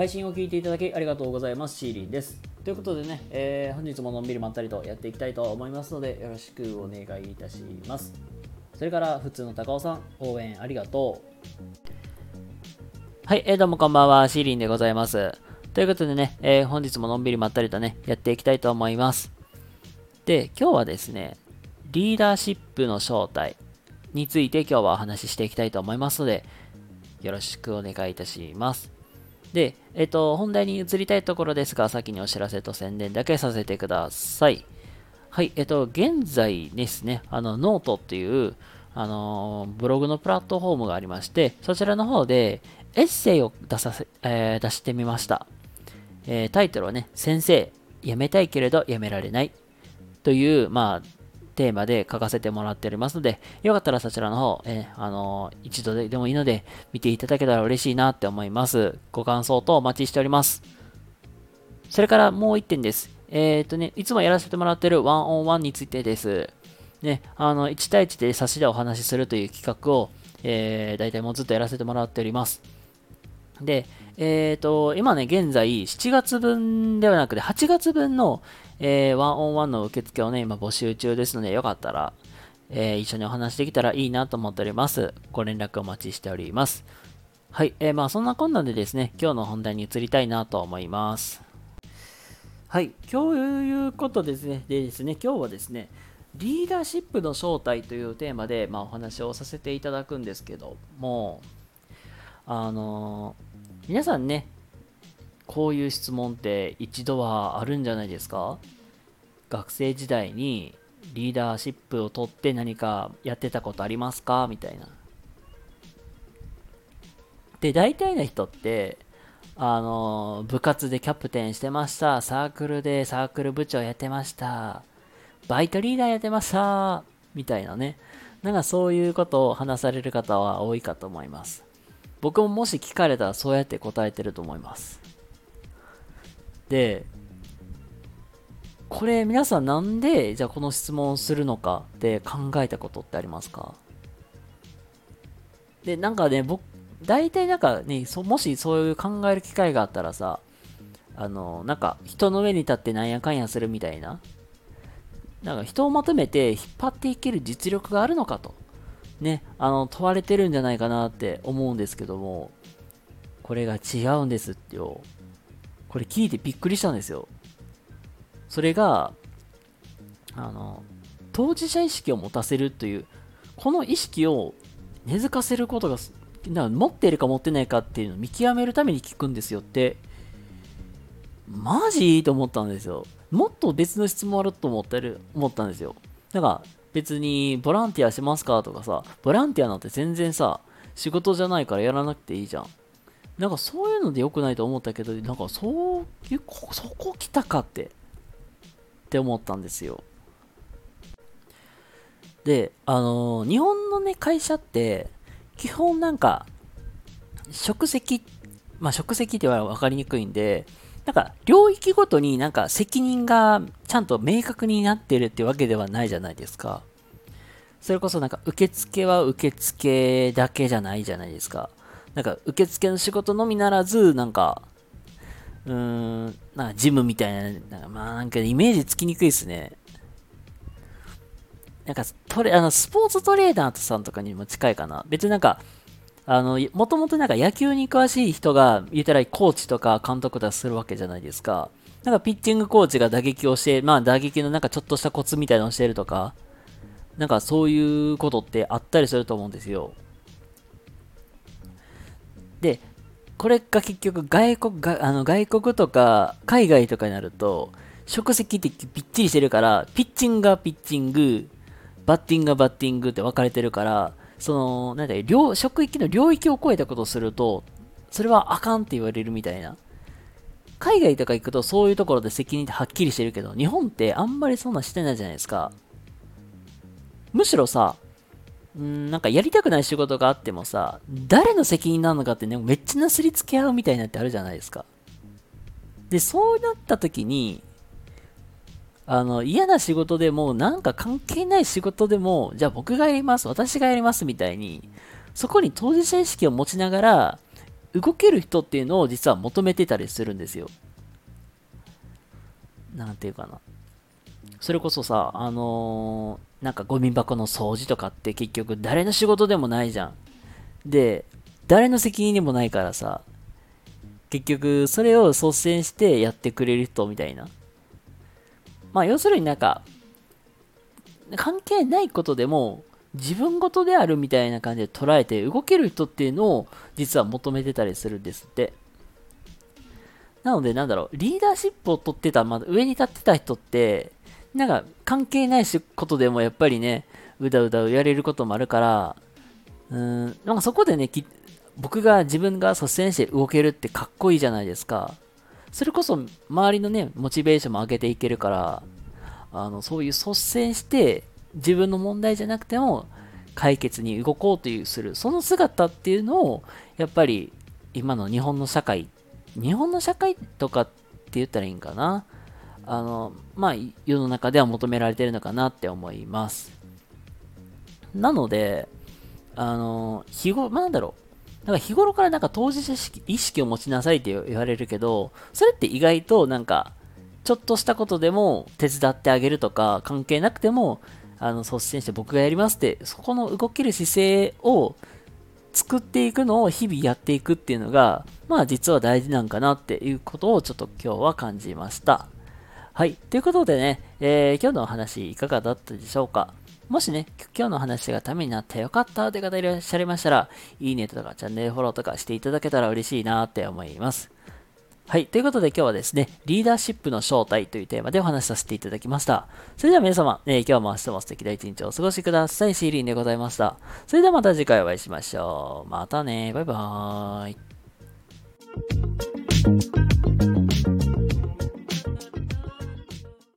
配信を聞いていただきありがとうございます。シーリンです。ということでね、えー、本日ものんびりまったりとやっていきたいと思いますので、よろしくお願いいたします。それから、普通の高尾さん、応援ありがとう。はい、えー、どうもこんばんは、シーリンでございます。ということでね、えー、本日ものんびりまったりとね、やっていきたいと思います。で、今日はですね、リーダーシップの正体について今日はお話ししていきたいと思いますので、よろしくお願いいたします。で、えっと、本題に移りたいところですが、先にお知らせと宣伝だけさせてください。はい、えっと、現在ですね、あの、ノートっていう、あのブログのプラットフォームがありまして、そちらの方でエッセイを出させ、えー、出してみました。えー、タイトルはね、先生、辞めたいけれど辞められないという、まあ、テーマで書かせてもらっておりますので、よかったらそちらの方、えー、あのー、一度でもいいので、見ていただけたら嬉しいなって思います。ご感想とお待ちしております。それからもう一点です。えっ、ー、とね、いつもやらせてもらってるワンオンワンについてです。ね、あの、1対1で差しでお話しするという企画を、えー、大体もうずっとやらせてもらっております。で、えっ、ー、と、今ね、現在、7月分ではなくて、8月分の、えー、ワンオンワンの受付をね、今募集中ですので、よかったら、えー、一緒にお話できたらいいなと思っております。ご連絡お待ちしております。はい、えー、まあそんなこんなでですね、今日の本題に移りたいなと思います。はい、今日いうことですね、でですね、今日はですね、リーダーシップの正体というテーマで、まあ、お話をさせていただくんですけども、あのー、皆さんね、こういう質問って一度はあるんじゃないですか？学生時代にリーダーシップを取って何かやってたことありますか？みたいな。で、大体の人って、あの、部活でキャプテンしてました。サークルでサークル部長やってました。バイトリーダーやってました。みたいなね。なんかそういうことを話される方は多いかと思います。僕ももし聞かれたらそうやって答えてると思います。で、これ皆さんなんでじゃあこの質問をするのかって考えたことってありますか？で、なんかね、僕、大体なんかね、もしそういう考える機会があったらさ、あの、なんか人の上に立ってなんやかんやするみたいな、なんか人をまとめて引っ張っていける実力があるのかと、ね、あの、問われてるんじゃないかなって思うんですけども、これが違うんですってよ。これ聞いてびっくりしたんですよ。それが、あの、当事者意識を持たせるという、この意識を根付かせることが、な持っているか持ってないかっていうのを見極めるために聞くんですよって、マジ？と思ったんですよ。もっと別の質問あると思ってる、思ったんですよ。だから別にボランティアしますかとかさ、ボランティアなんて全然さ、仕事じゃないからやらなくていいじゃん。なんかそういうので良くないと思ったけど、なんかそういう、そこ来たかって、って思ったんですよ。で、あのー、日本のね、会社って、基本なんか、職責、まあ職責では分かりにくいんで、なんか領域ごとになんか責任がちゃんと明確になってるってわけではないじゃないですか。それこそなんか受付は受付だけじゃないじゃないですか。なんか受付の仕事のみならず、なんか、うーん、なんかジムみたいな、なんかまあなんかイメージつきにくいですね。なんかトレ、あの、スポーツトレーダーさんとかにも近いかな。別になんか、あの、もともとなんか野球に詳しい人が、言ったらコーチとか監督とかするわけじゃないですか。なんかピッチングコーチが打撃をして、まあ打撃のなんかちょっとしたコツみたいなのをしてるとか、なんかそういうことってあったりすると思うんですよ。で、これが結局外国が、あの外国とか海外とかになると、職責ってぴっちりしてるから、ピッチングがピッチング、バッティングがバッティングって分かれてるから、その、なんだ領、職域の領域を超えたことをすると、それはあかんって言われるみたいな。海外とか行くとそういうところで責任ってはっきりしてるけど、日本ってあんまりそんなしてないじゃないですか。むしろさ、んなんかやりたくない仕事があってもさ、誰の責任なのかってね、めっちゃなすりつけ合うみたいなってあるじゃないですか。で、そうなった時に、あの、嫌な仕事でも、なんか関係ない仕事でも、じゃあ僕がやります、私がやりますみたいに、そこに当事者意識を持ちながら、動ける人っていうのを実は求めてたりするんですよ。なんていうかな。それこそさ、あのー、なんかゴミ箱の掃除とかって結局誰の仕事でもないじゃん。で、誰の責任でもないからさ、結局それを率先してやってくれる人みたいな。まあ要するになんか、関係ないことでも自分事であるみたいな感じで捉えて動ける人っていうのを実は求めてたりするんですって。なのでなんだろう、リーダーシップを取ってた、まだ上に立ってた人って、なんか関係ないことでもやっぱりね、うだうだやれることもあるから、うーん、なんかそこでね、僕が自分が率先して動けるってかっこいいじゃないですか。それこそ周りのね、モチベーションも上げていけるから、あの、そういう率先して自分の問題じゃなくても解決に動こうというする、その姿っていうのを、やっぱり今の日本の社会、日本の社会とかって言ったらいいんかな？あの、まあ、世の中では求められてるのかなって思います。なので、あの、日頃、まあなんだろう。なんか日頃からなんか当事者意識を持ちなさいって言われるけど、それって意外となんか、ちょっとしたことでも手伝ってあげるとか、関係なくても、あの、率先して僕がやりますって、そこの動ける姿勢を作っていくのを日々やっていくっていうのが、まあ実は大事なんかなっていうことをちょっと今日は感じました。はい。ということでね、えー、今日のお話いかがだったでしょうか？もしね、今日の話がためになってよかったという方いらっしゃいましたら、いいねとかチャンネルフォローとかしていただけたら嬉しいなって思います。はい。ということで今日はですね、リーダーシップの正体というテーマでお話しさせていただきました。それでは皆様、えー、今日も明日も素敵な一日をお過ごしください。シーリンでございました。それではまた次回お会いしましょう。またね。バイバーイ。